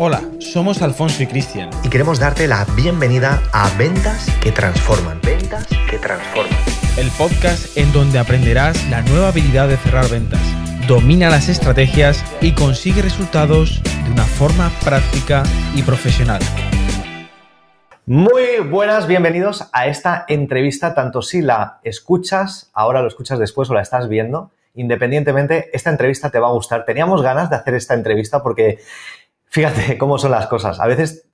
Hola, somos Alfonso y Cristian. Y queremos darte la bienvenida a Ventas que Transforman. Ventas que Transforman. El podcast en donde aprenderás la nueva habilidad de cerrar ventas. Domina las estrategias y consigue resultados de una forma práctica y profesional. Muy buenas, bienvenidos a esta entrevista, tanto si la escuchas, ahora lo escuchas después o la estás viendo, independientemente, esta entrevista te va a gustar. Teníamos ganas de hacer esta entrevista porque Fíjate cómo son las cosas. A veces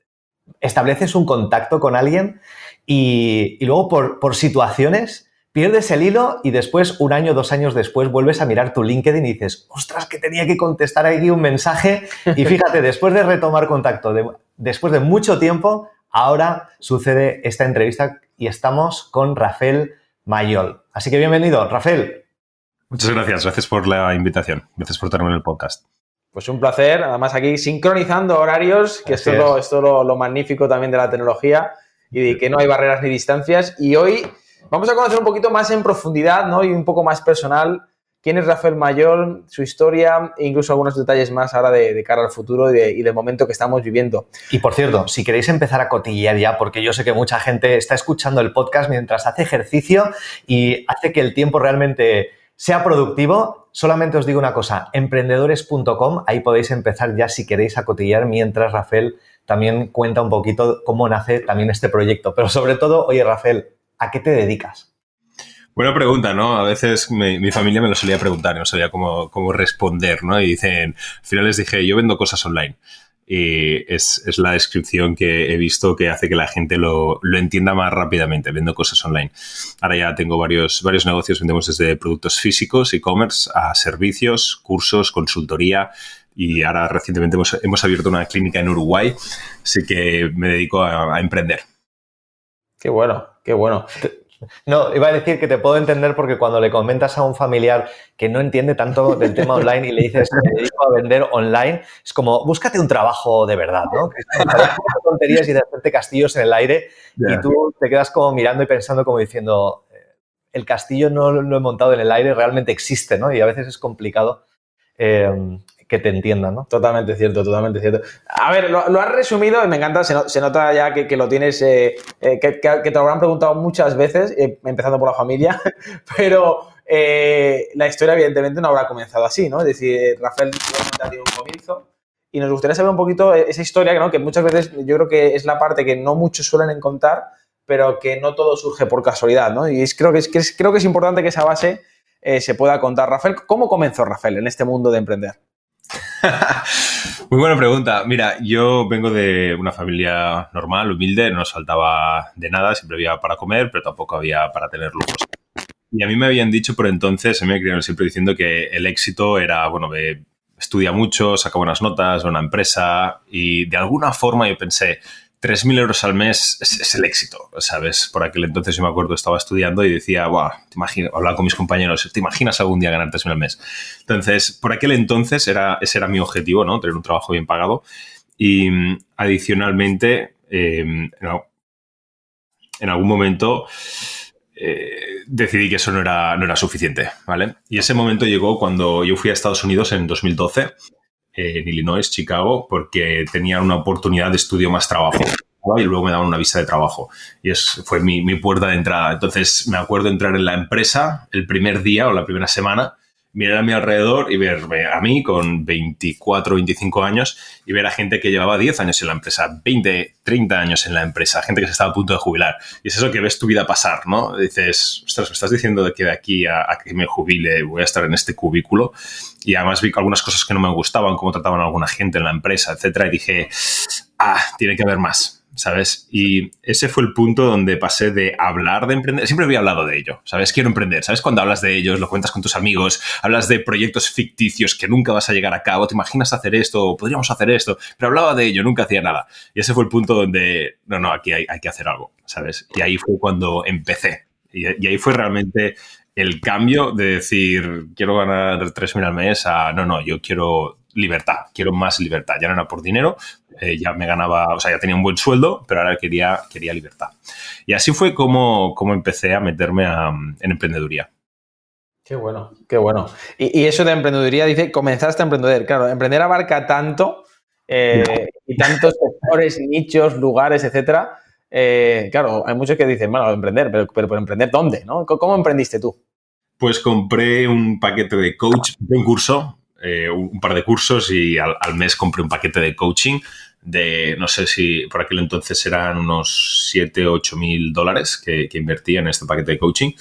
estableces un contacto con alguien y, luego por, situaciones pierdes el hilo y después, un año, dos años después, vuelves a mirar tu LinkedIn y dices, ostras, que tenía que contestar aquí un mensaje. Y fíjate, después de retomar contacto, después de mucho tiempo, ahora sucede esta entrevista y estamos con Rafael Mayol. Así que bienvenido, Rafael. Muchas gracias, gracias por la invitación, gracias por tenerme en el podcast. Pues un placer, además aquí sincronizando horarios, que esto es, lo, lo, magnífico también de la tecnología y de que no hay barreras ni distancias. Y hoy vamos a conocer un poquito más en profundidad ¿no? y un poco más personal quién es Rafael Mayor, su historia e incluso algunos detalles más ahora de, cara al futuro y, del momento que estamos viviendo. Y por cierto, si queréis empezar a cotillear ya, porque yo sé que mucha gente está escuchando el podcast mientras hace ejercicio y hace que el tiempo realmente sea productivo, solamente os digo una cosa, emprendedores.com, ahí podéis empezar ya si queréis a cotillar, mientras Rafael también cuenta un poquito cómo nace también este proyecto. Pero sobre todo, oye Rafael, ¿a qué te dedicas? Buena pregunta, ¿no? A veces mi, familia me lo solía preguntar, no sabía cómo, cómo responder, ¿no? Y dicen, al final les dije, yo vendo cosas online y es, la descripción que he visto que hace que la gente lo, entienda más rápidamente, vendo cosas online. Ahora ya tengo varios, varios negocios, vendemos desde productos físicos, e-commerce, a servicios, cursos, consultoría, y ahora recientemente hemos, abierto una clínica en Uruguay, así que me dedico a, a emprender. Qué bueno, qué bueno. No, iba a decir que te puedo entender porque cuando le comentas a un familiar que no entiende tanto del tema online y le dices que me dedico a vender online, es como, búscate un trabajo de verdad, ¿no? Que tonterías y de hacerte castillos en el aire y tú te quedas como mirando y pensando como diciendo, eh, el castillo no lo he montado en el aire, realmente existe, ¿no? Y a veces es complicado eh, que te entiendan, ¿no? Totalmente cierto, totalmente cierto. A ver, lo, has resumido y me encanta, se, nota ya que, lo tienes, eh, eh, que, te habrán preguntado muchas veces, eh, empezando por la familia, pero la historia evidentemente no habrá comenzado así, ¿no? Es decir, Rafael ha tenido un comienzo y nos gustaría saber un poquito esa historia, ¿no? Que muchas veces yo creo que es la parte que no muchos suelen encontrar, pero que no todo surge por casualidad, ¿no? Y creo, es, creo que es importante que esa base se pueda contar. Rafael, ¿cómo comenzó Rafael en este mundo de emprender? Muy buena pregunta. Mira, yo vengo de una familia normal, humilde, no nos faltaba de nada, siempre había para comer, pero tampoco había para tener lujos. Y a mí me habían dicho por entonces, se me criaron siempre diciendo que el éxito era, bueno, estudia mucho, saca buenas notas, una empresa, y de alguna forma yo pensé, 3.000 euros al mes es, el éxito, ¿sabes? Por aquel entonces yo me acuerdo, estaba estudiando y decía, wow, te imagino, hablaba con mis compañeros, ¿te imaginas algún día ganar 3.000 al mes? Entonces, por aquel entonces era, ese era mi objetivo, ¿no? Tener un trabajo bien pagado. Y mm, adicionalmente, em, en algún momento eh, decidí que eso no era, no era suficiente, ¿vale? Y ese momento llegó cuando yo fui a Estados Unidos en 2012 en Illinois, Chicago, porque tenía una oportunidad de estudio más trabajo. Y luego me daban una visa de trabajo. Y es, fue mi, mi puerta de entrada. Entonces me acuerdo entrar en la empresa el primer día o la primera semana mirar a mi alrededor y verme a mí con 24, 25 años y ver a gente que llevaba 10 años en la empresa, 20, 30 años en la empresa, gente que se estaba a punto de jubilar. Y es eso que ves tu vida pasar, ¿no? Dices, ostras, me estás diciendo que de aquí a, que me jubile voy a estar en este cubículo. Y además vi algunas cosas que no me gustaban, cómo trataban a alguna gente en la empresa, etcétera, y dije, ah, tiene que haber más ¿sabes? Y ese fue el punto donde pasé de hablar de emprender. Siempre había hablado de ello, ¿sabes? Quiero emprender, ¿sabes? Cuando hablas de ellos, lo cuentas con tus amigos, hablas de proyectos ficticios que nunca vas a llegar a cabo, te imaginas hacer esto, podríamos hacer esto, pero hablaba de ello, nunca hacía nada. Y ese fue el punto donde, no, no, aquí hay, que hacer algo, ¿sabes? Y ahí fue cuando empecé. Y, y ahí fue realmente el cambio de decir, quiero ganar 3.000 al mes a, no, no, yo quiero libertad, quiero más libertad. Ya no era por dinero, eh, ya me ganaba, o sea, ya tenía un buen sueldo, pero ahora quería, quería libertad. Y así fue como, como empecé a meterme en emprendeduría. Qué bueno, qué bueno. Y, eso de emprendeduría, dice, comenzaste a emprender. Claro, emprender abarca tanto eh, y tantos sectores, nichos, lugares, etcétera. Eh, claro, hay muchos que dicen, bueno, emprender, pero, pero, emprender dónde, ¿no? ¿Cómo emprendiste tú? Pues compré un paquete de coach, un curso, eh, un par de cursos y al, mes compré un paquete de coaching de, no sé si por aquel entonces eran unos 7, 8 mil dólares que, que invertía en este paquete de coaching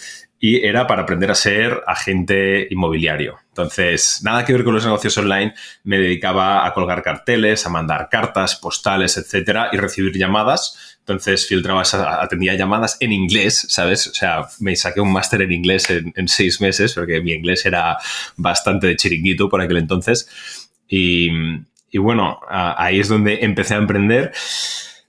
y era para aprender a ser agente inmobiliario. Entonces, nada que ver con los negocios online, me dedicaba a colgar carteles, a mandar cartas, postales, etcétera, y recibir llamadas. Entonces, filtraba, atendía llamadas en inglés, ¿sabes? O sea, me saqué un máster en inglés en, seis meses, porque mi inglés era bastante de chiringuito por aquel entonces. Y, y bueno, ahí es donde empecé a emprender,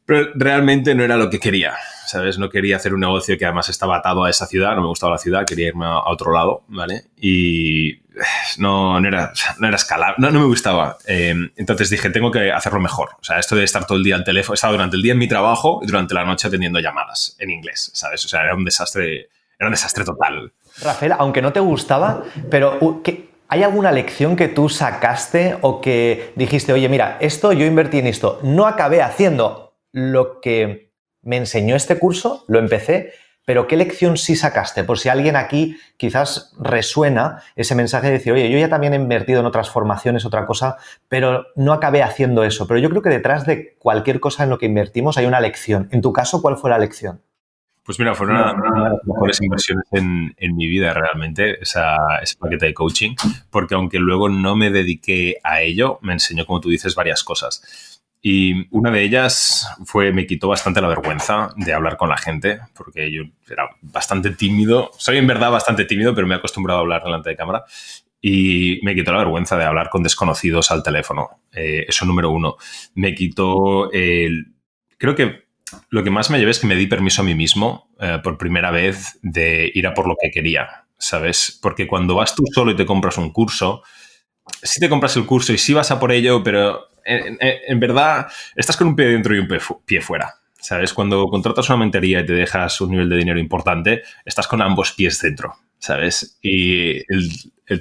pero realmente no era lo que quería. ¿sabes? No quería hacer un negocio que además estaba atado a esa ciudad, no me gustaba la ciudad, quería irme a, otro lado, ¿vale? Y no, no, era, no era escalable, no, no me gustaba. Em, entonces dije, tengo que hacerlo mejor. O sea, esto de estar todo el día al teléfono, estaba durante el día en mi trabajo y durante la noche atendiendo llamadas en inglés, ¿sabes? O sea, era un desastre, era un desastre total. Rafael, aunque no te gustaba, pero ¿Hay alguna lección que tú sacaste o que dijiste, oye, mira, esto yo invertí en esto, no acabé haciendo lo que me enseñó este curso, lo empecé, pero ¿qué lección sí sacaste? Por si alguien aquí quizás resuena ese mensaje de decir, oye, yo ya también he invertido en otras formaciones, otra cosa, pero no acabé haciendo eso. Pero yo creo que detrás de cualquier cosa en lo que invertimos hay una lección. En tu caso, ¿cuál fue la lección? Pues mira, fue una, de las mejores inversiones en, mi vida realmente, esa, ese paquete de coaching, porque aunque luego no me dediqué a ello, me enseñó, como tú dices, varias cosas. Y una de ellas fue, me quitó bastante la vergüenza de hablar con la gente, porque yo era bastante tímido. Soy en verdad bastante tímido, pero me he acostumbrado a hablar delante de cámara. Y me quitó la vergüenza de hablar con desconocidos al teléfono. Eh, eso número uno. Me quitó el... Creo que lo que más me llevé es que me di permiso a mí mismo eh, por primera vez de ir a por lo que quería, ¿sabes? Porque cuando vas tú solo y te compras un curso, sí te compras el curso y sí vas a por ello, pero en, verdad estás con un pie dentro y un pie, fuera. ¿Sabes? Cuando contratas una mentería y te dejas un nivel de dinero importante, estás con ambos pies dentro, ¿sabes? Y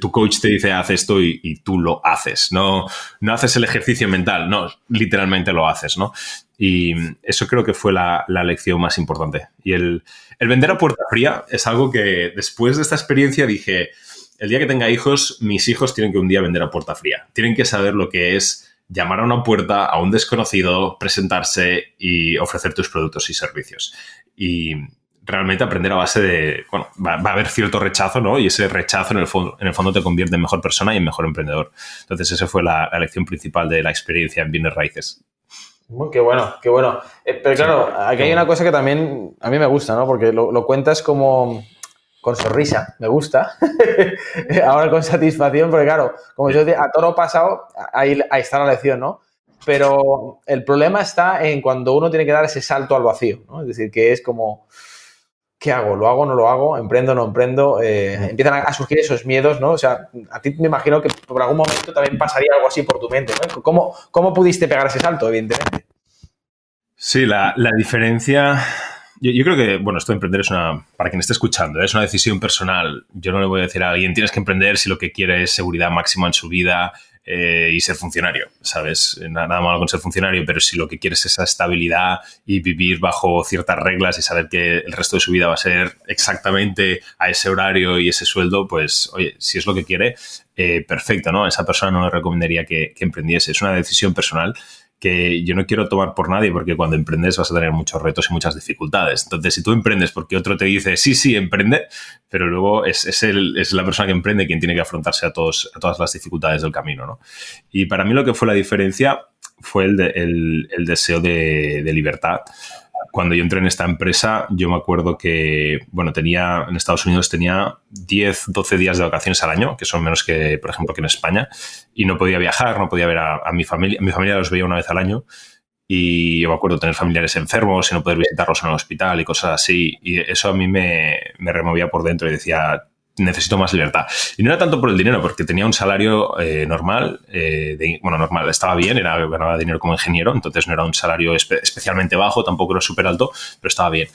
tu coach te dice, haz esto y, tú lo haces. No, no haces el ejercicio mental, no, literalmente lo haces, ¿no? Y eso creo que fue la, lección más importante. Y el, el, vender a puerta fría es algo que después de esta experiencia dije, el día que tenga hijos, mis hijos tienen que un día vender a puerta fría. Tienen que saber lo que es llamar a una puerta a un desconocido, presentarse y ofrecer tus productos y servicios. Y realmente aprender a base de, bueno, va, a haber cierto rechazo, ¿no? Y ese rechazo en el, fondo, en el fondo te convierte en mejor persona y en mejor emprendedor. Entonces, esa fue la, lección principal de la experiencia en bienes raíces. Qué bueno, qué bueno. Eh, pero claro, aquí hay una cosa que también a mí me gusta, ¿no? Porque lo cuentas como con sonrisa, me gusta. Ahora con satisfacción, porque claro, como yo decía, a toro pasado, ahí, está la lección, ¿no? Pero el problema está en cuando uno tiene que dar ese salto al vacío, ¿no? Es decir, que es como, ¿qué hago? ¿Lo hago o no lo hago? ¿Emprendo o no emprendo? Eh, empiezan a, surgir esos miedos, ¿no? O sea, a ti me imagino que por algún momento también pasaría algo así por tu mente, ¿no? ¿Cómo, cómo pudiste pegar ese salto, evidentemente? Sí, la, la diferencia yo, creo que, bueno, esto de emprender es una, para quien esté escuchando, es una decisión personal. Yo no le voy a decir a alguien, tienes que emprender si lo que quiere es seguridad máxima en su vida eh, y ser funcionario, ¿sabes? Nada, nada, malo con ser funcionario, pero si lo que quieres es esa estabilidad y vivir bajo ciertas reglas y saber que el resto de su vida va a ser exactamente a ese horario y ese sueldo, pues, oye, si es lo que quiere, eh, perfecto, ¿no? Esa persona no le recomendaría que emprendiese. Es una decisión personal que yo no quiero tomar por nadie porque cuando emprendes vas a tener muchos retos y muchas dificultades. Entonces, si tú emprendes porque otro te dice, sí, sí, emprende, pero luego es, es, el, es la persona que emprende quien tiene que afrontarse a, todos, a todas las dificultades del camino. ¿no? Y para mí lo que fue la diferencia fue el, el, el deseo de, de libertad cuando yo entré en esta empresa, yo me acuerdo que, bueno, tenía, en Estados Unidos tenía 10, 12 días de vacaciones al año, que son menos que, por ejemplo, que en España, y no podía viajar, no podía ver a, mi familia. Mi familia los veía una vez al año, y yo me acuerdo tener familiares enfermos y no poder visitarlos en el hospital y cosas así, y eso a mí me, me removía por dentro y decía, necesito más libertad. Y no era tanto por el dinero, porque tenía un salario eh, normal, eh, bueno, normal, estaba bien, era, ganaba dinero como ingeniero, entonces no era un salario especialmente bajo, tampoco era súper alto, pero estaba bien.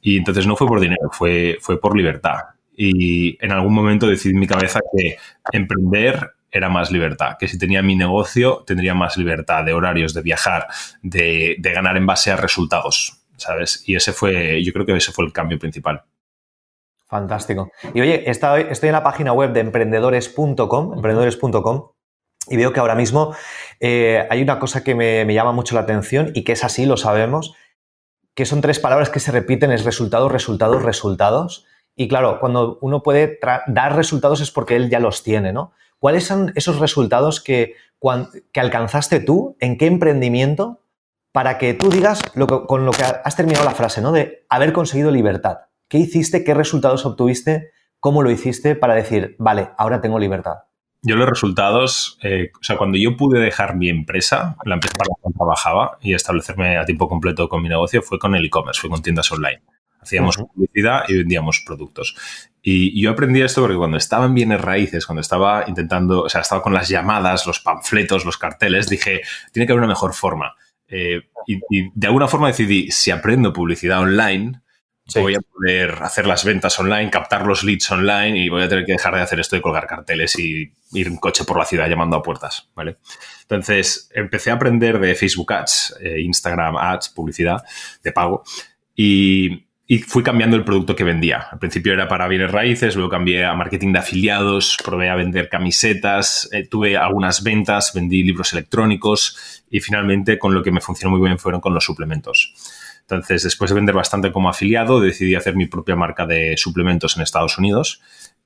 Y entonces no fue por dinero, fue, fue por libertad. Y en algún momento decidí en mi cabeza que emprender era más libertad, que si tenía mi negocio tendría más libertad de horarios, de viajar, de, de ganar en base a resultados, ¿sabes? Y ese fue, yo creo que ese fue el cambio principal. Fantástico. Y oye, estoy, en la página web de emprendedores.com, emprendedores.com, y veo que ahora mismo eh, hay una cosa que me, llama mucho la atención y que es así, lo sabemos, que son tres palabras que se repiten, es resultados, resultados, resultados. Y claro, cuando uno puede dar resultados es porque él ya los tiene, ¿no? ¿Cuáles son esos resultados que, que alcanzaste tú? ¿En qué emprendimiento? Para que tú digas con lo que has terminado la frase, ¿no? De haber conseguido libertad. ¿Qué hiciste? ¿Qué resultados obtuviste? ¿Cómo lo hiciste para decir, vale, ahora tengo libertad? Yo los resultados, eh, o sea, cuando yo pude dejar mi empresa, la empresa para la que trabajaba y establecerme a tiempo completo con mi negocio fue con el e-commerce, fue con tiendas online. Hacíamos uh -huh. publicidad y vendíamos productos. Y yo aprendí esto porque cuando estaba en bienes raíces, cuando estaba intentando, o sea, estaba con las llamadas, los panfletos, los carteles, dije, tiene que haber una mejor forma. Eh, y, y, de alguna forma decidí, si aprendo publicidad online, Sí. Voy a poder hacer las ventas online, captar los leads online y voy a tener que dejar de hacer esto de colgar carteles y ir en coche por la ciudad llamando a puertas, ¿vale? Entonces, empecé a aprender de Facebook Ads, eh, Instagram Ads, publicidad de pago y, y, fui cambiando el producto que vendía. Al principio era para bienes raíces, luego cambié a marketing de afiliados, probé a vender camisetas, eh, tuve algunas ventas, vendí libros electrónicos y finalmente con lo que me funcionó muy bien fueron con los suplementos. Entonces, después de vender bastante como afiliado, decidí hacer mi propia marca de suplementos en Estados Unidos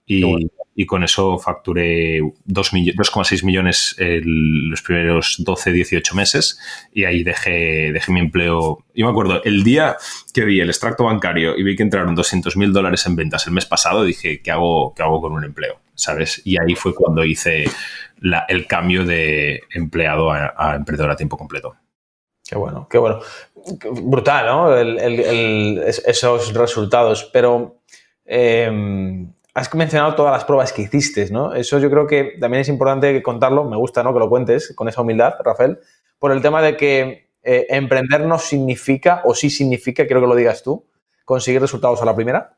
y, bueno. y con eso facturé 2,6 millones en los primeros 12, 18 meses y ahí dejé, dejé mi empleo. Yo me acuerdo, el día que vi el extracto bancario y vi que entraron 200 mil dólares en ventas el mes pasado, dije, ¿qué hago, qué hago con un empleo? ¿Sabes? Y ahí fue cuando hice la, el cambio de empleado a, a emprendedor a tiempo completo. Qué bueno, qué bueno. Brutal, ¿no? Esos resultados. Pero eh, has mencionado todas las pruebas que hiciste, ¿no? Eso yo creo que también es importante contarlo. Me gusta, ¿no? Que lo cuentes con esa humildad, Rafael, por el tema de que eh, emprender no significa, o sí significa, quiero que lo digas tú, conseguir resultados a la primera.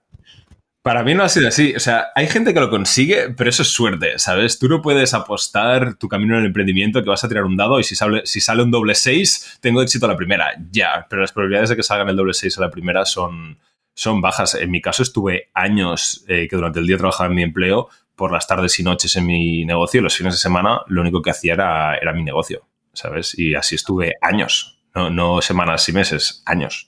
Para mí no ha sido así. O sea, hay gente que lo consigue, pero eso es suerte, ¿sabes? Tú no puedes apostar tu camino en el emprendimiento que vas a tirar un dado y si sale, si sale un doble 6, tengo éxito a la primera. Ya, pero las probabilidades de que salgan el doble 6 a la primera son, son bajas. En mi caso estuve años eh, que durante el día trabajaba en mi empleo, por las tardes y noches en mi negocio, los fines de semana lo único que hacía era, era mi negocio, ¿sabes? Y así estuve años, no, no semanas y meses, años.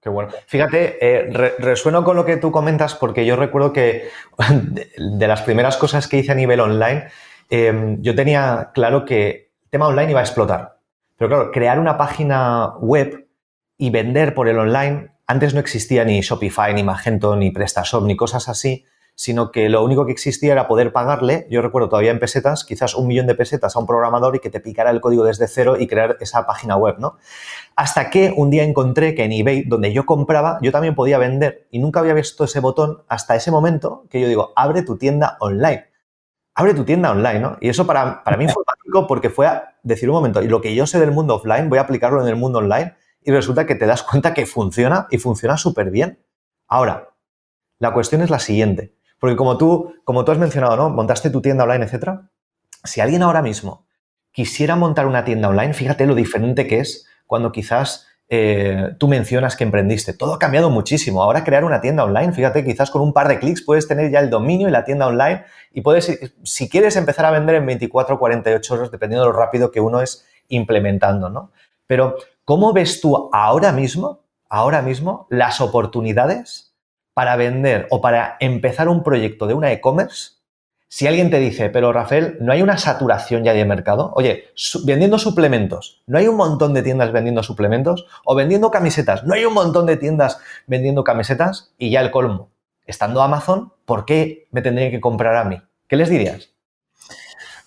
Qué bueno. Fíjate, eh, re resueno con lo que tú comentas porque yo recuerdo que de, las primeras cosas que hice a nivel online, eh, yo tenía claro que el tema online iba a explotar. Pero claro, crear una página web y vender por el online, antes no existía ni Shopify, ni Magento, ni PrestaShop, ni cosas así, sino que lo único que existía era poder pagarle, yo recuerdo todavía en pesetas, quizás un millón de pesetas a un programador y que te picara el código desde cero y crear esa página web, ¿no? Hasta que un día encontré que en eBay, donde yo compraba, yo también podía vender y nunca había visto ese botón hasta ese momento que yo digo, abre tu tienda online. Abre tu tienda online, ¿no? Y eso para, para mí fue mágico porque fue a decir un momento, y lo que yo sé del mundo offline, voy a aplicarlo en el mundo online y resulta que te das cuenta que funciona y funciona súper bien. Ahora, la cuestión es la siguiente. Porque como tú, como tú has mencionado, ¿no? Montaste tu tienda online, etcétera. Si alguien ahora mismo quisiera montar una tienda online, fíjate lo diferente que es cuando quizás eh, tú mencionas que emprendiste. Todo ha cambiado muchísimo. Ahora crear una tienda online, fíjate, quizás con un par de clics puedes tener ya el dominio y la tienda online y puedes, si quieres empezar a vender en 24 o 48 horas, dependiendo de lo rápido que uno es implementando, ¿no? Pero, ¿cómo ves tú ahora mismo, ahora mismo, las oportunidades para vender o para empezar un proyecto de una e-commerce, si alguien te dice, pero Rafael, ¿no hay una saturación ya de mercado? Oye, vendiendo suplementos, ¿no hay un montón de tiendas vendiendo suplementos? O vendiendo camisetas, ¿no hay un montón de tiendas vendiendo camisetas? Y ya el colmo, estando Amazon, ¿por qué me tendría que comprar a mí? ¿Qué les dirías?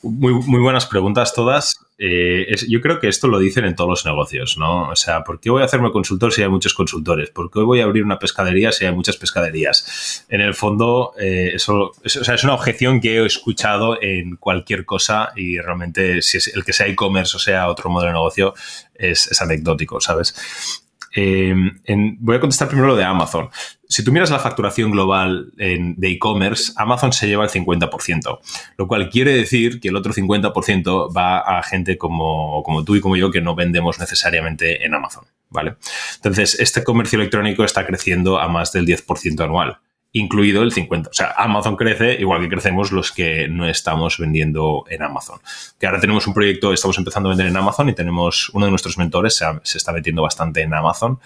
Muy, muy buenas preguntas todas. Eh, yo creo que esto lo dicen en todos los negocios, ¿no? O sea, ¿por qué voy a hacerme consultor si hay muchos consultores? ¿Por qué voy a abrir una pescadería si hay muchas pescaderías? En el fondo, eh, eso, es, o sea, es una objeción que he escuchado en cualquier cosa y realmente, si es el que sea e-commerce o sea otro modelo de negocio, es anecdótico, ¿sabes? Em, voy a contestar primero lo de Amazon. Si tú miras la facturación global de e-commerce, Amazon se lleva el 50%, lo cual quiere decir que el otro 50% va a gente como, como tú y como yo que no vendemos necesariamente en Amazon, ¿vale? Entonces, este comercio electrónico está creciendo a más del 10% anual incluido el 50. O sea, Amazon crece igual que crecemos los que no estamos vendiendo en Amazon. Que ahora tenemos un proyecto, estamos empezando a vender en Amazon y tenemos uno de nuestros mentores se, está metiendo bastante en Amazon.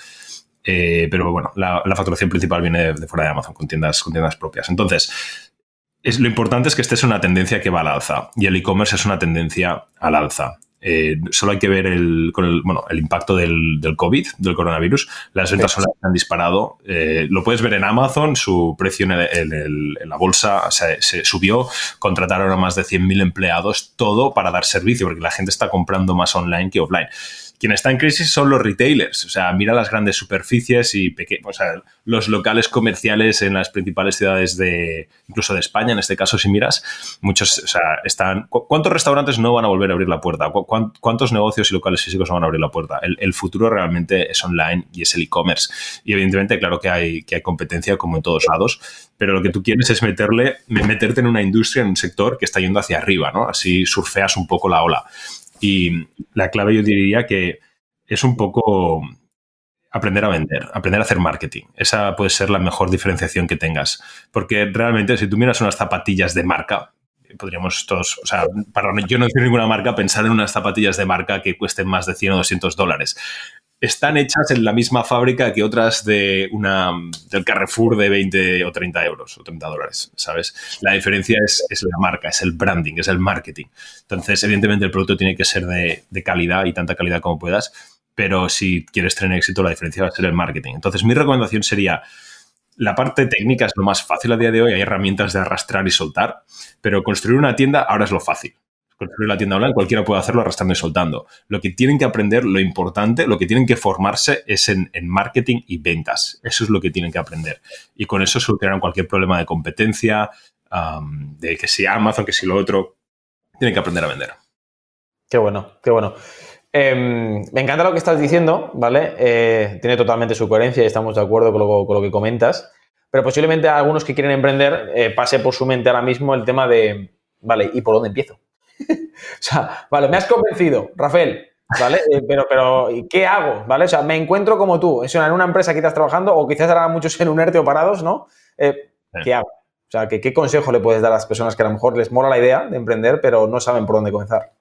Eh, pero bueno, la, facturación principal viene de, fuera de Amazon, con tiendas, con tiendas propias. Entonces, es, lo importante es que esta es una tendencia que va al alza y el e-commerce es una tendencia al alza. Eh, solo hay que ver el, con el, bueno, el impacto del, del, COVID, del coronavirus. Las ventas online han disparado. Eh, lo puedes ver en Amazon, su precio en, la bolsa se, se, subió. Contrataron a más de 100.000 empleados, todo para dar servicio, porque la gente está comprando más online que offline quien está en crisis son los retailers. O sea, mira las grandes superficies y o sea, los locales comerciales en las principales ciudades de, incluso de España, en este caso, si miras, muchos, o sea, están. ¿Cuántos restaurantes no van a volver a abrir la puerta? ¿Cuántos negocios y locales físicos no van a abrir la puerta? El, futuro realmente es online y es el e-commerce. Y evidentemente, claro que hay, que hay competencia como en todos lados, pero lo que tú quieres es meterle, meterte en una industria, en un sector que está yendo hacia arriba, ¿no? Así surfeas un poco la ola. Y la clave yo diría que es un poco aprender a vender, aprender a hacer marketing. Esa puede ser la mejor diferenciación que tengas. Porque realmente si tú miras unas zapatillas de marca, podríamos todos, o sea, para yo no decir ninguna marca, pensar en unas zapatillas de marca que cuesten más de 100 o 200 dólares están hechas en la misma fábrica que otras de una del Carrefour de 20 o 30 euros o 30 dólares, ¿sabes? La diferencia es, la marca, es el branding, es el marketing. Entonces, evidentemente, el producto tiene que ser de, calidad y tanta calidad como puedas, pero si quieres tener éxito, la diferencia va a ser el marketing. Entonces, mi recomendación sería, la parte técnica es lo más fácil a día de hoy, hay herramientas de arrastrar y soltar, pero construir una tienda ahora es lo fácil construir la tienda online, cualquiera puede hacerlo arrastrando y soltando. Lo que tienen que aprender, lo importante, lo que tienen que formarse es en, marketing y ventas. Eso es lo que tienen que aprender. Y con eso solucionarán cualquier problema de competencia, de que si Amazon, que si lo otro. Tienen que aprender a vender. Qué bueno, qué bueno. Em, me encanta lo que estás diciendo, ¿vale? Eh, tiene totalmente su coherencia y estamos de acuerdo con lo, que comentas. Pero posiblemente a algunos que quieren emprender eh, pase por su mente ahora mismo el tema de, vale, ¿y por dónde empiezo? o sea, vale, me has convencido, Rafael, ¿vale? Eh, pero, pero, ¿qué hago? ¿Vale? O sea, me encuentro como tú, en una empresa que estás trabajando o quizás ahora muchos en un ERTE o parados, ¿no? Eh, ¿Qué hago? O sea, ¿qué, consejo le puedes dar a las personas que a lo mejor les mola la idea de emprender, pero no saben por dónde comenzar?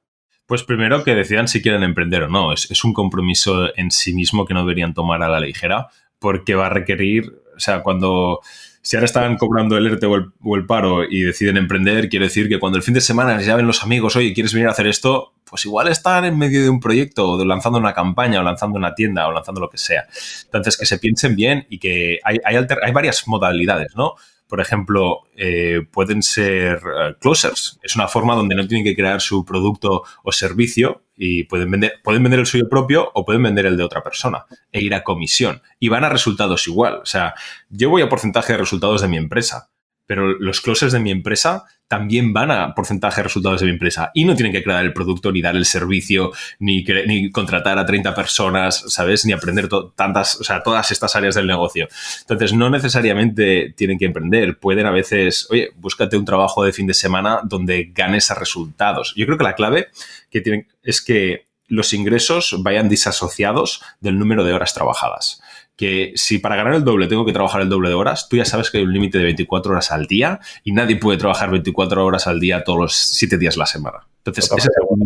Pues primero que decidan si quieren emprender o no. Es, es un compromiso en sí mismo que no deberían tomar a la ligera porque va a requerir, o sea, cuando si ahora están cobrando el ERTE o el, paro y deciden emprender, quiere decir que cuando el fin de semana ya ven los amigos, oye, ¿quieres venir a hacer esto? Pues igual están en medio de un proyecto, o lanzando una campaña, o lanzando una tienda, o lanzando lo que sea. Entonces, que se piensen bien y que hay, hay, hay varias modalidades, ¿no? Por ejemplo, eh, pueden ser eh, closers. Es una forma donde no tienen que crear su producto o servicio y pueden vender, pueden vender el suyo propio o pueden vender el de otra persona e ir a comisión. Y van a resultados igual. O sea, yo voy a porcentaje de resultados de mi empresa pero los closers de mi empresa también van a porcentaje de resultados de mi empresa y no tienen que crear el producto, ni dar el servicio, ni, ni contratar a 30 personas, ¿sabes? Ni aprender tantas, o sea, todas estas áreas del negocio. Entonces, no necesariamente tienen que emprender. Pueden a veces, oye, búscate un trabajo de fin de semana donde ganes a resultados. Yo creo que la clave que tienen es que los ingresos vayan disasociados del número de horas trabajadas que si para ganar el doble tengo que trabajar el doble de horas, tú ya sabes que hay un límite de 24 horas al día y nadie puede trabajar 24 horas al día todos los 7 días de la semana. Entonces, ese es el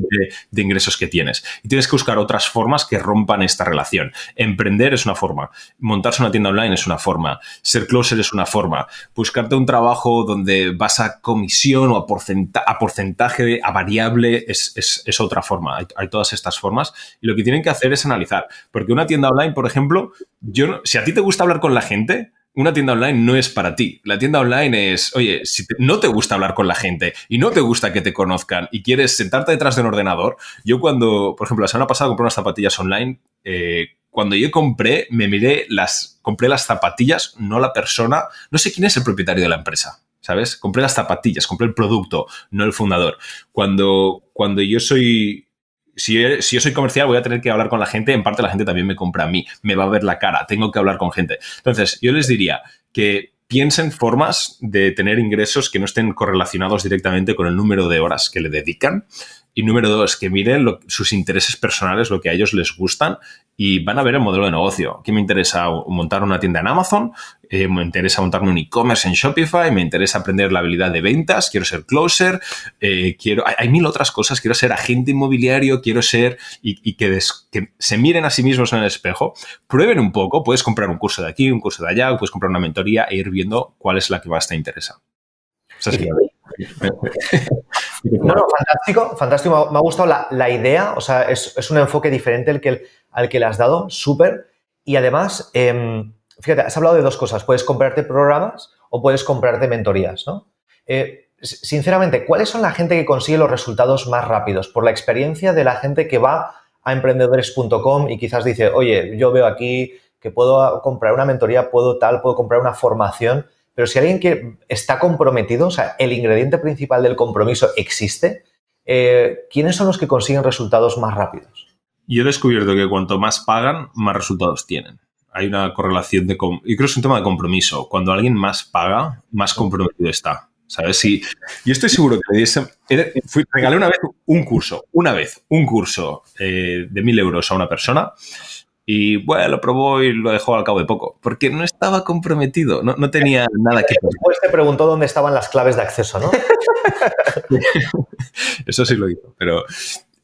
de ingresos que tienes. Y tienes que buscar otras formas que rompan esta relación. Emprender es una forma, montarse una tienda online es una forma, ser closer es una forma, buscarte un trabajo donde vas a comisión o a, porcentaje, a variable es, otra forma. Hay, hay, todas estas formas y lo que tienen que hacer es analizar. Porque una tienda online, por ejemplo, yo, si a ti te gusta hablar con la gente, una tienda online no es para ti. La tienda online es, oye, si no te gusta hablar con la gente y no te gusta que te conozcan y quieres sentarte detrás de un ordenador, yo cuando, por ejemplo, la semana pasada compré unas zapatillas online, eh, cuando yo compré, me miré las, compré las zapatillas, no la persona, no sé quién es el propietario de la empresa. ¿Sabes? Compré las zapatillas, compré el producto, no el fundador. Cuando, cuando yo soy si, si, yo soy comercial, voy a tener que hablar con la gente. En parte, la gente también me compra a mí, me va a ver la cara, tengo que hablar con gente. Entonces, yo les diría que piensen formas de tener ingresos que no estén correlacionados directamente con el número de horas que le dedican. Y número dos, que miren sus intereses personales, lo que a ellos les gustan y van a ver el modelo de negocio. Aquí me interesa montar una tienda en Amazon, eh, me interesa montarme un e-commerce en Shopify, me interesa aprender la habilidad de ventas, quiero ser closer, eh, quiero, hay, mil otras cosas, quiero ser agente inmobiliario, quiero ser y, que, que, se miren a sí mismos en el espejo, prueben un poco, puedes comprar un curso de aquí, un curso de allá, puedes comprar una mentoría e ir viendo cuál es la que más te interesa. no, no, fantástico, fantástico. Me ha gustado la, idea, o sea, es, un enfoque diferente el que, al que le has dado, súper. Y además, em, fíjate, has hablado de dos cosas. Puedes comprarte programas o puedes comprarte mentorías, ¿no? Eh, sinceramente, ¿cuáles son la gente que consigue los resultados más rápidos? Por la experiencia de la gente que va a emprendedores.com y quizás dice, oye, yo veo aquí que puedo comprar una mentoría, puedo tal, puedo comprar una formación pero si alguien que está comprometido, o sea, el ingrediente principal del compromiso existe, eh, ¿quiénes son los que consiguen resultados más rápidos? Yo he descubierto que cuanto más pagan, más resultados tienen. Hay una correlación de... Y creo que es un tema de compromiso. Cuando alguien más paga, más comprometido está. ¿Sabes? Si, yo estoy seguro que le diese, regalé una vez un curso, una vez, un curso eh, de mil euros a una persona y bueno, lo probó y lo dejó al cabo de poco, porque no estaba comprometido, no, tenía nada que... Después te preguntó dónde estaban las claves de acceso, ¿no? Eso sí lo hizo, pero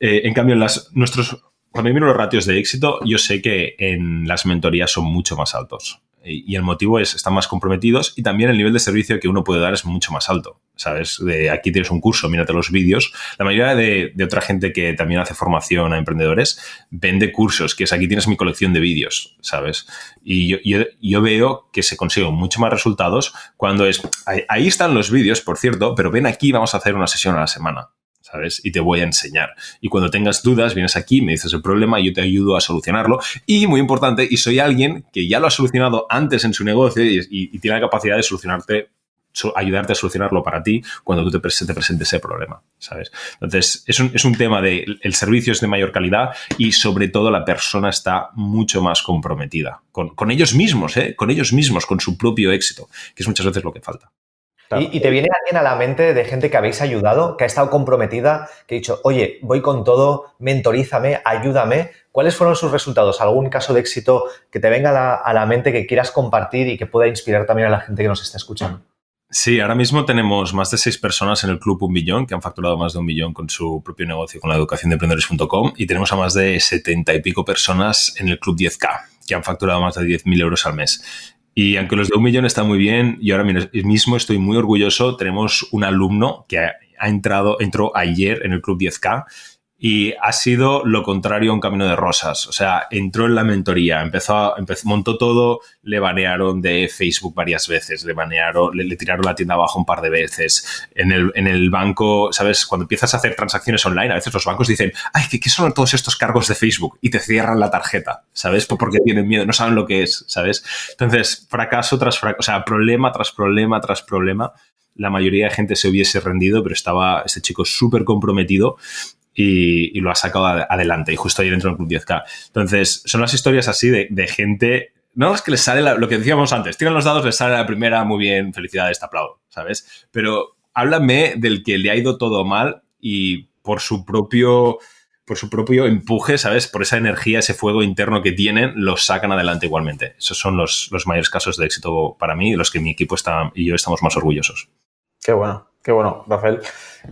eh, en cambio, las, nuestros, cuando miro los ratios de éxito, yo sé que en las mentorías son mucho más altos y el motivo es, están más comprometidos y también el nivel de servicio que uno puede dar es mucho más alto, ¿sabes? De aquí tienes un curso, mírate los vídeos. La mayoría de, otra gente que también hace formación a emprendedores vende cursos, que es aquí tienes mi colección de vídeos, ¿sabes? Y yo, yo, veo que se consiguen mucho más resultados cuando es, ahí, están los vídeos, por cierto, pero ven aquí, vamos a hacer una sesión a la semana. ¿sabes? Y te voy a enseñar. Y cuando tengas dudas, vienes aquí, me dices el problema yo te ayudo a solucionarlo. Y muy importante, y soy alguien que ya lo ha solucionado antes en su negocio y, tiene la capacidad de solucionarte ayudarte a solucionarlo para ti cuando tú te, presentes ese problema, ¿sabes? Entonces, es un, es un tema de el servicio es de mayor calidad y sobre todo la persona está mucho más comprometida con, con ellos mismos, ¿eh? Con ellos mismos, con su propio éxito, que es muchas veces lo que falta. Y, te viene alguien a la mente de gente que habéis ayudado, que ha estado comprometida, que ha dicho, oye, voy con todo, mentorízame, ayúdame. ¿Cuáles fueron sus resultados? ¿Algún caso de éxito que te venga a la, mente que quieras compartir y que pueda inspirar también a la gente que nos está escuchando? Sí, ahora mismo tenemos más de seis personas en el club Un Millón que han facturado más de un millón con su propio negocio, con la educación de emprendedores.com y tenemos a más de setenta y pico personas en el club 10K que han facturado más de 10.000 euros al mes. Y aunque los de un millón están muy bien, y ahora mismo estoy muy orgulloso, tenemos un alumno que ha, entrado, entró ayer en el Club 10K y ha sido lo contrario a un camino de rosas. O sea, entró en la mentoría, empezó, empezó montó todo, le banearon de Facebook varias veces, le banearon, le, tiraron la tienda abajo un par de veces. En el, en el banco, ¿sabes? Cuando empiezas a hacer transacciones online, a veces los bancos dicen, ay, ¿qué, ¿qué, son todos estos cargos de Facebook? Y te cierran la tarjeta, ¿sabes? Porque tienen miedo, no saben lo que es, ¿sabes? Entonces, fracaso tras fracaso, o sea, problema tras problema tras problema la mayoría de gente se hubiese rendido, pero estaba este chico súper comprometido y, lo ha sacado adelante. Y justo ayer entró en el Club 10K. Entonces, son las historias así de, gente. No es que les sale lo que decíamos antes, tiran los dados, les sale la primera, muy bien, felicidades, te aplaudo, ¿sabes? Pero háblame del que le ha ido todo mal y por su propio por su propio empuje, ¿sabes? Por esa energía, ese fuego interno que tienen, los sacan adelante igualmente. Esos son los, los mayores casos de éxito para mí, los que mi equipo está, y yo estamos más orgullosos. Qué bueno. Qué bueno, Rafael.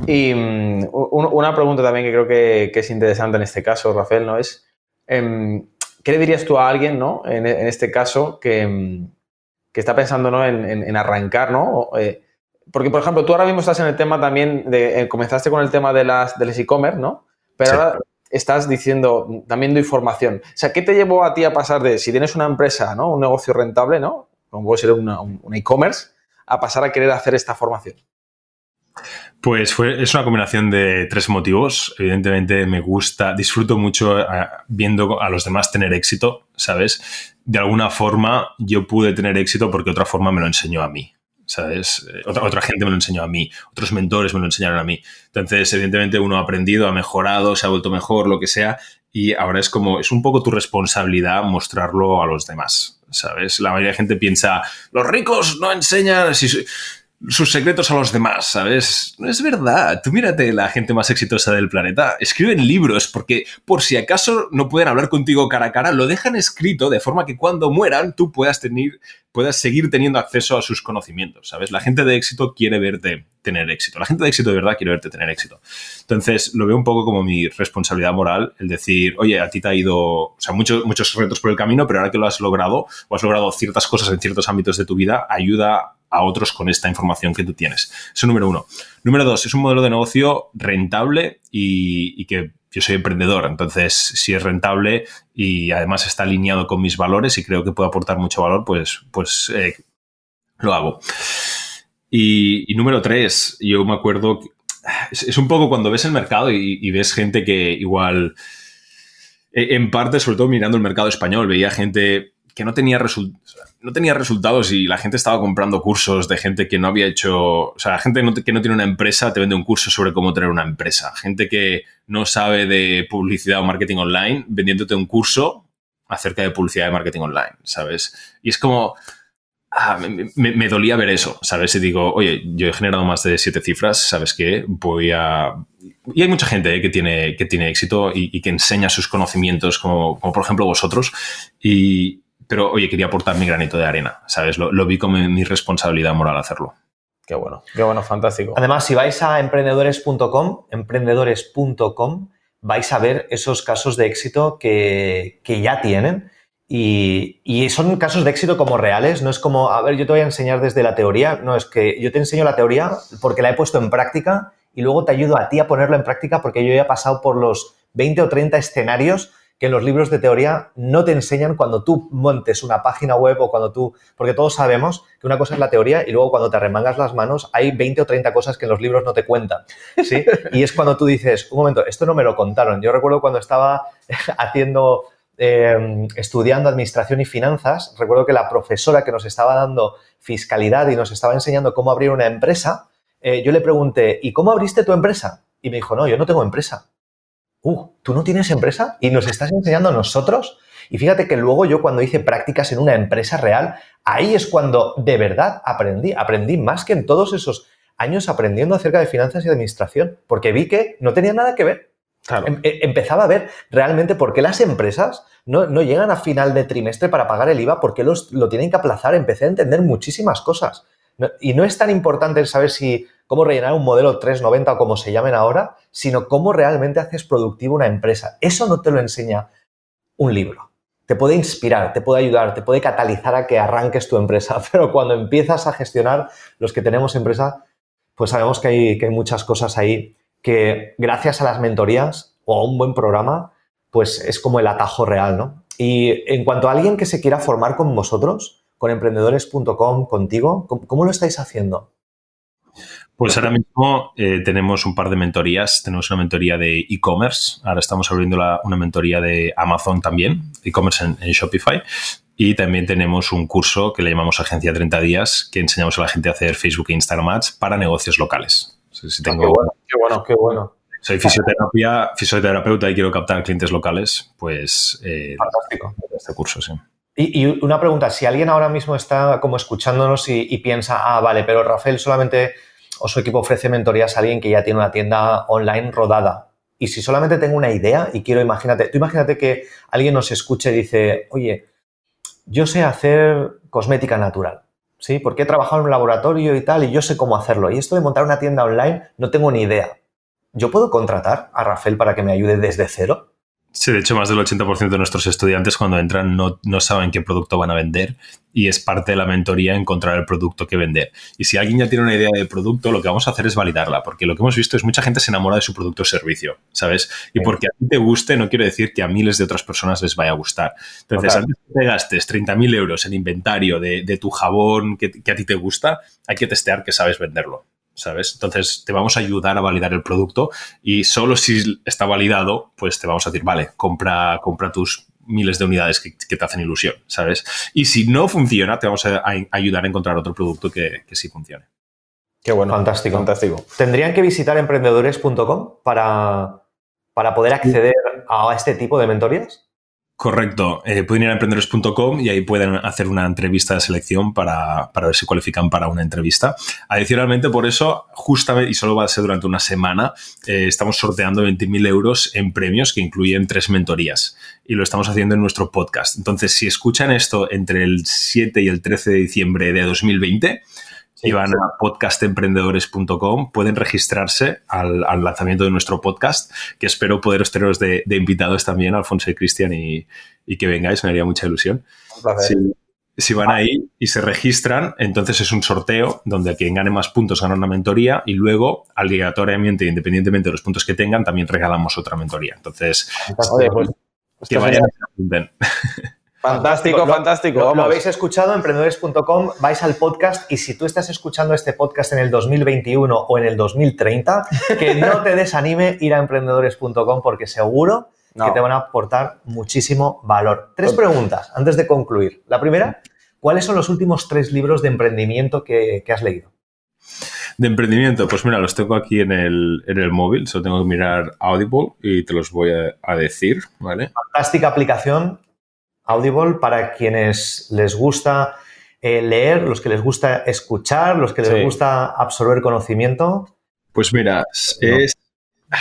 Y mm, una pregunta también que creo que, es interesante en este caso, Rafael, ¿no? Es, em, ¿qué le dirías tú a alguien, ¿no? En, este caso, que, mm, que, está pensando ¿no? en, arrancar, ¿no? Eh, porque, por ejemplo, tú ahora mismo estás en el tema también de, eh, comenzaste con el tema de las del e-commerce, ¿no? Pero ahora estás diciendo, también doy formación. O sea, ¿qué te llevó a ti a pasar de, si tienes una empresa, ¿no? Un negocio rentable, ¿no? Como puede ser un e-commerce, a pasar a querer hacer esta formación? Pues fue, es una combinación de tres motivos. Evidentemente me gusta, disfruto mucho eh, viendo a los demás tener éxito, ¿sabes? De alguna forma yo pude tener éxito porque otra forma me lo enseñó a mí, ¿sabes? Eh, otra, otra gente me lo enseñó a mí, otros mentores me lo enseñaron a mí. Entonces, evidentemente, uno ha aprendido, ha mejorado, se ha vuelto mejor, lo que sea, y ahora es como, es un poco tu responsabilidad mostrarlo a los demás, ¿sabes? La mayoría de gente piensa, los ricos no enseñan, sus secretos a los demás, ¿sabes? No es verdad. Tú mírate la gente más exitosa del planeta. Escriben libros porque por si acaso no pueden hablar contigo cara a cara, lo dejan escrito de forma que cuando mueran tú puedas tener, puedas seguir teniendo acceso a sus conocimientos, ¿sabes? La gente de éxito quiere verte tener éxito. La gente de éxito de verdad quiere verte tener éxito. Entonces, lo veo un poco como mi responsabilidad moral el decir, oye, a ti te ha ido, o sea, muchos, muchos retos por el camino, pero ahora que lo has logrado o has logrado ciertas cosas en ciertos ámbitos de tu vida, ayuda a otros con esta información que tú tienes. Eso número uno. Número dos, es un modelo de negocio rentable y, que yo soy emprendedor, entonces si es rentable y además está alineado con mis valores y creo que puede aportar mucho valor, pues, pues eh, lo hago. Y, número tres, yo me acuerdo, es, un poco cuando ves el mercado y, y ves gente que igual, e, en parte, sobre todo mirando el mercado español, veía gente que no tenía, no tenía resultados y la gente estaba comprando cursos de gente que no había hecho, o sea, gente que no tiene una empresa te vende un curso sobre cómo tener una empresa, gente que no sabe de publicidad o marketing online vendiéndote un curso acerca de publicidad y marketing online, ¿sabes? Y es como, ah, me, dolía ver eso, ¿sabes? Y digo, oye, yo he generado más de siete cifras, ¿sabes qué? Voy a... Y hay mucha gente eh, que, tiene, que tiene éxito y, que enseña sus conocimientos, como, como por ejemplo vosotros, y, pero oye, quería aportar mi granito de arena, ¿sabes? Lo, vi como mi responsabilidad moral hacerlo. Qué bueno, qué bueno, fantástico. Además, si vais a emprendedores.com, emprendedores.com, vais a ver esos casos de éxito que, ya tienen. Y, y, son casos de éxito como reales, no es como, a ver, yo te voy a enseñar desde la teoría, no, es que yo te enseño la teoría porque la he puesto en práctica y luego te ayudo a ti a ponerlo en práctica porque yo ya he pasado por los 20 o 30 escenarios que en los libros de teoría no te enseñan cuando tú montes una página web o cuando tú, porque todos sabemos que una cosa es la teoría y luego cuando te remangas las manos hay 20 o 30 cosas que en los libros no te cuentan, ¿sí? Y es cuando tú dices, un momento, esto no me lo contaron. Yo recuerdo cuando estaba haciendo, em, estudiando administración y finanzas, recuerdo que la profesora que nos estaba dando fiscalidad y nos estaba enseñando cómo abrir una empresa, eh, yo le pregunté, ¿y cómo abriste tu empresa? Y me dijo, no, yo no tengo empresa uh, ¿tú no tienes empresa? Y nos estás enseñando a nosotros. Y fíjate que luego yo cuando hice prácticas en una empresa real, ahí es cuando de verdad aprendí, aprendí más que en todos esos años aprendiendo acerca de finanzas y administración, porque vi que no tenía nada que ver. Em, e, empezaba a ver realmente por qué las empresas no, llegan a final de trimestre para pagar el IVA, por qué los, lo tienen que aplazar. Empecé a entender muchísimas cosas. y no es tan importante saber si cómo rellenar un modelo 390 o como se llamen ahora, sino cómo realmente haces productivo una empresa. Eso no te lo enseña un libro. Te puede inspirar, te puede ayudar, te puede catalizar a que arranques tu empresa, pero cuando empiezas a gestionar los que tenemos empresa, pues sabemos que hay, que hay muchas cosas ahí que gracias a las mentorías o a un buen programa, pues es como el atajo real, ¿no? Y en cuanto a alguien que se quiera formar con vosotros, con emprendedores.com, contigo, ¿cómo lo estáis haciendo? Pues ahora mismo eh, tenemos un par de mentorías. Tenemos una mentoría de e-commerce. Ahora estamos abriendo una mentoría de Amazon también, e-commerce en, Shopify. Y también tenemos un curso que le llamamos Agencia 30 Días, que enseñamos a la gente a hacer Facebook e Instagram Ads para negocios locales. Si tengo... qué bueno, qué bueno, qué bueno. Soy fisioterapia, fisioterapeuta y quiero captar clientes locales, pues... Eh, Fantástico. Este curso, sí. Y, una pregunta, si alguien ahora mismo está como escuchándonos y, y piensa, ah, vale, pero Rafael solamente o su equipo ofrece mentorías a alguien que ya tiene una tienda online rodada. Y si solamente tengo una idea y quiero, imagínate, tú imagínate que alguien nos escuche y dice, oye, yo sé hacer cosmética natural, ¿sí? Porque he trabajado en un laboratorio y tal y yo sé cómo hacerlo. Y esto de montar una tienda online no tengo ni idea. ¿Yo puedo contratar a Rafael para que me ayude desde cero? Sí, de hecho, más del 80% de nuestros estudiantes cuando entran no, no, saben qué producto van a vender y es parte de la mentoría encontrar el producto que vender. Y si alguien ya tiene una idea de producto, lo que vamos a hacer es validarla, porque lo que hemos visto es mucha gente se enamora de su producto o servicio, ¿sabes? Y porque a ti te guste no quiere decir que a miles de otras personas les vaya a gustar. Entonces, antes que te gastes 30.000 euros en inventario de, de tu jabón que, que a ti te gusta, hay que testear que sabes venderlo. ¿Sabes? Entonces te vamos a ayudar a validar el producto y solo si está validado, pues te vamos a decir, vale, compra, compra tus miles de unidades que, te hacen ilusión, ¿sabes? Y si no funciona, te vamos a, ayudar a encontrar otro producto que, que sí funcione. Qué bueno. Fantástico. Fantástico. ¿Tendrían que visitar emprendedores.com para, para poder acceder a este tipo de mentorías? Correcto. Eh, pueden ir a emprendedores.com y ahí pueden hacer una entrevista de selección para, ver si cualifican para una entrevista. Adicionalmente, por eso, justamente, y solo va a ser durante una semana, eh, estamos sorteando 20.000 euros en premios que incluyen tres mentorías. Y lo estamos haciendo en nuestro podcast. Entonces, si escuchan esto entre el 7 y el 13 de diciembre de 2020, y van a podcastemprendedores.com, pueden registrarse al, lanzamiento de nuestro podcast, que espero poderos teneros de, invitados también, Alfonso y Cristian, y, que vengáis, me haría mucha ilusión. Si, van ahí y se registran, entonces es un sorteo donde quien gane más puntos gana una mentoría y luego, aleatoriamente, independientemente de los puntos que tengan, también regalamos otra mentoría. Entonces, pues, que vayan y se Fantástico, fantástico. Lo, habéis escuchado, emprendedores.com, vais al podcast y si tú estás escuchando este podcast en el 2021 o en el 2030, que no te desanime ir a emprendedores.com porque seguro que te van a aportar muchísimo valor. Tres preguntas antes de concluir. La primera, ¿cuáles son los últimos tres libros de emprendimiento que, has leído? De emprendimiento, pues mira, los tengo aquí en el, en el móvil, solo tengo que mirar Audible y te los voy a, a decir, ¿vale? Fantástica aplicación, Audible para quienes les gusta eh, leer, los que les gusta escuchar, los que les gusta absorber conocimiento. Pues mira, es,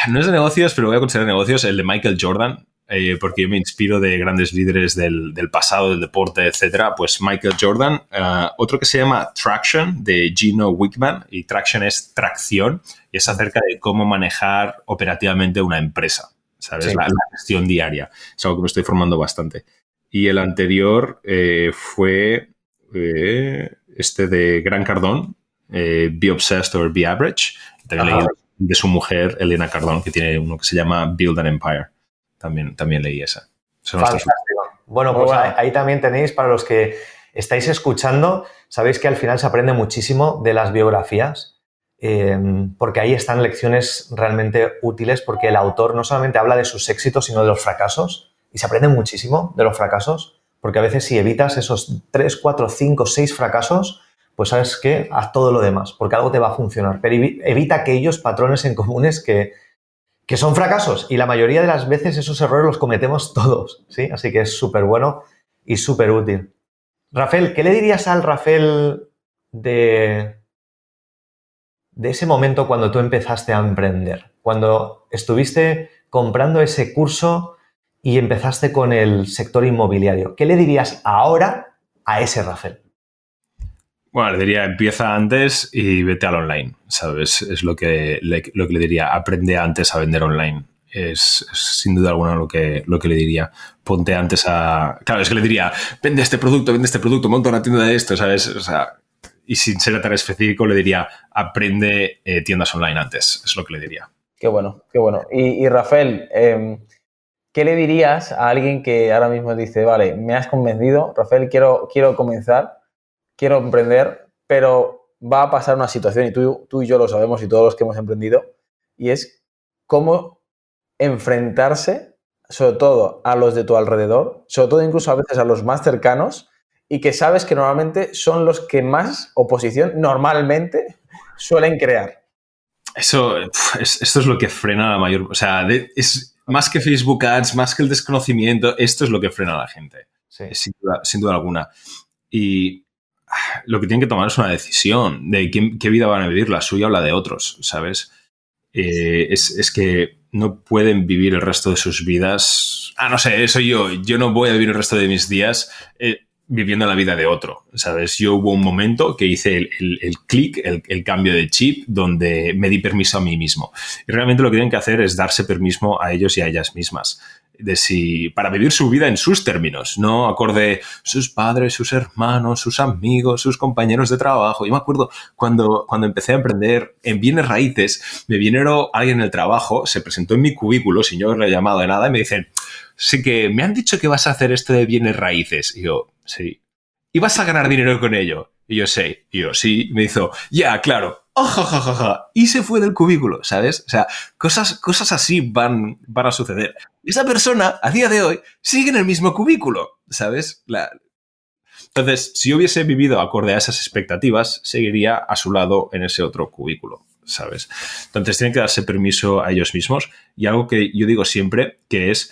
no es de negocios, pero voy a considerar negocios el de Michael Jordan, eh, porque yo me inspiro de grandes líderes del, pasado, del deporte, etcétera. Pues Michael Jordan, eh, otro que se llama Traction, de Gino Wickman, y Traction es tracción, y es acerca de cómo manejar operativamente una empresa, ¿sabes? la, gestión diaria. Es algo que me estoy formando bastante y el anterior eh, fue eh, este de Gran Cardón, eh, Be Obsessed or Be Average. También leí de su mujer, Elena Cardón, que tiene uno que se llama Build an Empire. También, también leí esa. Bueno, pues ahí también tenéis para los que estáis escuchando, sabéis que al final se aprende muchísimo de las biografías. porque ahí están lecciones realmente útiles, porque el autor no solamente habla de sus éxitos, sino de los fracasos y se aprende muchísimo de los fracasos, porque a veces si evitas esos 3, 4, 5, 6 fracasos, pues sabes que haz todo lo demás, porque algo te va a funcionar. Pero evita aquellos patrones en comunes que, que son fracasos y la mayoría de las veces esos errores los cometemos todos, ¿sí? Así que es súper bueno y súper útil. Rafael, ¿qué le dirías al Rafael de, de ese momento cuando tú empezaste a emprender? Cuando estuviste comprando ese curso y empezaste con el sector inmobiliario. ¿Qué le dirías ahora a ese Rafael? Bueno, le diría, empieza antes y vete al online, ¿sabes? Es lo que le, lo que le diría, aprende antes a vender online. Es, sin duda alguna lo que, lo que le diría. Ponte antes a... Claro, es que le diría, vende este producto, vende este producto, monta una tienda de esto, ¿sabes? O sea, y sin ser tan específico le diría, aprende eh, tiendas online antes, es lo que le diría. Qué bueno, qué bueno. Y, Rafael, em, ¿qué le dirías a alguien que ahora mismo dice, vale, me has convencido, Rafael, quiero, quiero comenzar, quiero emprender, pero va a pasar una situación, y tú, tú y yo lo sabemos y todos los que hemos emprendido, y es cómo enfrentarse, sobre todo a los de tu alrededor, sobre todo incluso a veces a los más cercanos, y que sabes que normalmente son los que más oposición normalmente suelen crear. Eso, esto es lo que frena la mayor, o sea, es, más que Facebook Ads, más que el desconocimiento, esto es lo que frena a la gente. Sin, duda, alguna. Y ah, lo que tienen que tomar es una decisión de qué vida van a vivir, la suya o la de otros, ¿sabes? Eh, es, que no pueden vivir el resto de sus vidas. Ah, no sé, eso yo. Yo no voy a vivir el resto de mis días. Eh, viviendo la vida de otro, ¿sabes? Yo hubo un momento que hice el, el, clic, el, cambio de chip, donde me di permiso a mí mismo. Y realmente lo que tienen que hacer es darse permiso a ellos y a ellas mismas. De si, para vivir su vida en sus términos, no acorde sus padres, sus hermanos, sus amigos, sus compañeros de trabajo. Yo me acuerdo cuando, cuando empecé a emprender en bienes raíces, me vinieron alguien en el trabajo, se presentó en mi cubículo sin yo haberle llamado de nada y me dicen, sí que me han dicho que vas a hacer esto de bienes raíces. Y yo, sí. ¿Y vas a ganar dinero con ello? Y yo, sé. Y yo, sí. Me dijo, ya, claro. oh, y se fue del cubículo, ¿sabes? O sea, cosas, cosas así van, van a suceder. Esa persona, a día de hoy, sigue en el mismo cubículo, ¿sabes? Entonces, si hubiese vivido acorde a esas expectativas, seguiría a su lado en ese otro cubículo, ¿sabes? Entonces, tienen que darse permiso a ellos mismos. Y algo que yo digo siempre, que es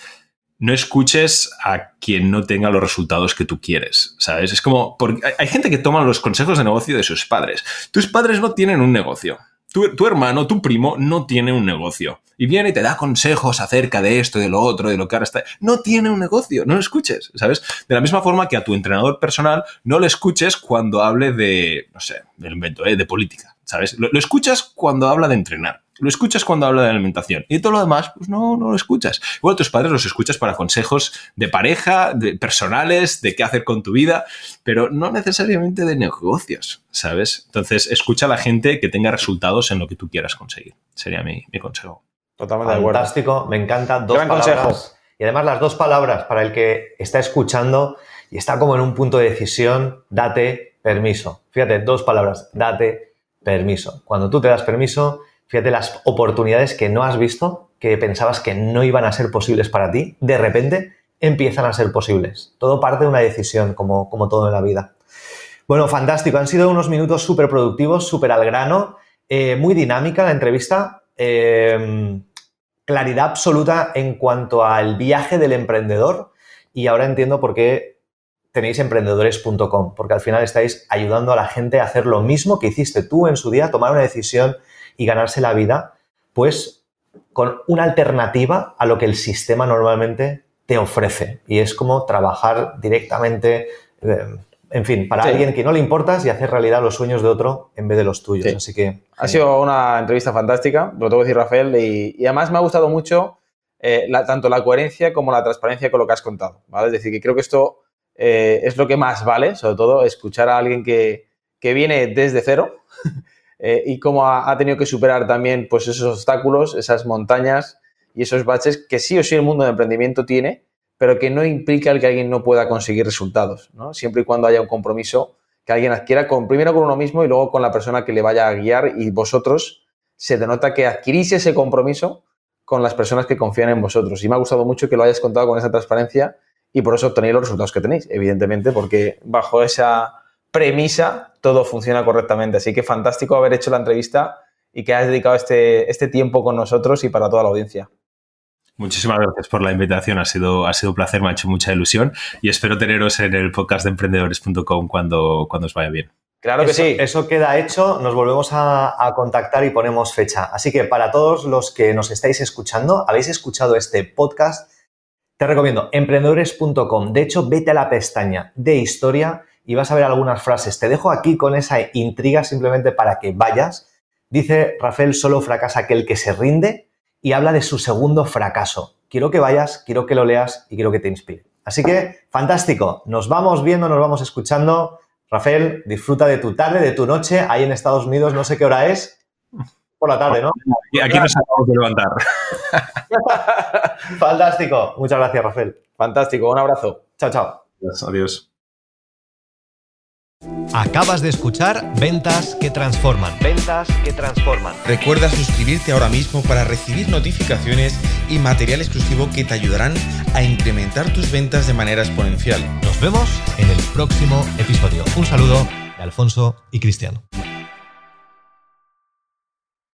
no escuches a quien no tenga los resultados que tú quieres, ¿sabes? Es como, hay gente que toma los consejos de negocio de sus padres. Tus padres no tienen un negocio. Tu, hermano, tu primo, no tiene un negocio. Y viene y te da consejos acerca de esto, de lo otro, de lo que ahora está. No tiene un negocio, no lo escuches, ¿sabes? De la misma forma que a tu entrenador personal no le escuches cuando hable de, no sé, del invento, ¿eh? de política, ¿sabes? lo escuchas cuando habla de entrenar. Lo escuchas cuando habla de alimentación. Y todo lo demás, pues no, no lo escuchas. Igual tus padres los escuchas para consejos de pareja, de personales, de qué hacer con tu vida, pero no necesariamente de negocios, ¿sabes? Entonces, escucha a la gente que tenga resultados en lo que tú quieras conseguir. Sería mi, consejo. Totalmente de acuerdo. Fantástico, me encantan dos palabras. Y además las dos palabras para el que está escuchando y está como en un punto de decisión, date permiso. Fíjate, dos palabras, date permiso. Cuando tú te das permiso, Fíjate las oportunidades que no has visto, que pensabas que no iban a ser posibles para ti, de repente empiezan a ser posibles. Todo parte de una decisión, como, como todo en la vida. Bueno, fantástico. Han sido unos minutos súper productivos, súper al grano, eh, muy dinámica la entrevista. Em, claridad absoluta en cuanto al viaje del emprendedor. Y ahora entiendo por qué tenéis emprendedores.com, porque al final estáis ayudando a la gente a hacer lo mismo que hiciste tú en su día, tomar una decisión y ganarse la vida, pues con una alternativa a lo que el sistema normalmente te ofrece. Y es como trabajar directamente, eh, en fin, para alguien que no le importas y hacer realidad los sueños de otro en vez de los tuyos. Así que. Ha sido una entrevista fantástica, lo tengo que decir, Rafael, y, además me ha gustado mucho eh, tanto la coherencia como la transparencia con lo que has contado. ¿vale? Es decir, que creo que esto eh, es lo que más vale, sobre todo, escuchar a alguien que, que viene desde cero Eh, y cómo ha, tenido que superar también pues, esos obstáculos, esas montañas y esos baches que sí o sí el mundo de emprendimiento tiene, pero que no implica el que alguien no pueda conseguir resultados, ¿no? siempre y cuando haya un compromiso que alguien adquiera primero con uno mismo y luego con la persona que le vaya a guiar y vosotros se denota que adquirís ese compromiso con las personas que confían en vosotros. Y me ha gustado mucho que lo hayas contado con esa transparencia y por eso obtenéis los resultados que tenéis, evidentemente, porque bajo esa premisa todo funciona correctamente. Así que fantástico haber hecho la entrevista y que hayas dedicado este, este tiempo con nosotros y para toda la audiencia. Muchísimas gracias por la invitación, ha sido, ha sido un placer, me ha hecho mucha ilusión y espero teneros en el podcast de emprendedores.com cuando, cuando os vaya bien. Claro que sí. Eso queda hecho, nos volvemos a, contactar y ponemos fecha. Así que para todos los que nos estáis escuchando, habéis escuchado este podcast, te recomiendo emprendedores.com. De hecho, vete a la pestaña de historia y vas a ver algunas frases. Te dejo aquí con esa intriga simplemente para que vayas. Dice Rafael, solo fracasa aquel que se rinde y habla de su segundo fracaso. Quiero que vayas, quiero que lo leas y quiero que te inspire. Así que, fantástico. Nos vamos viendo, nos vamos escuchando. Rafael, disfruta de tu tarde, de tu noche, ahí en Estados Unidos, no sé qué hora es. Por la tarde, ¿no? Aquí nos acabamos de levantar. Fantástico. Muchas gracias, Rafael. Fantástico. Un abrazo. Chao, chao. Adiós. Acabas de escuchar Ventas que Transforman. Ventas que Transforman. Recuerda suscribirte ahora mismo para recibir notificaciones y material exclusivo que te ayudarán a incrementar tus ventas de manera exponencial. Nos vemos en el próximo episodio. Un saludo de Alfonso y Cristiano.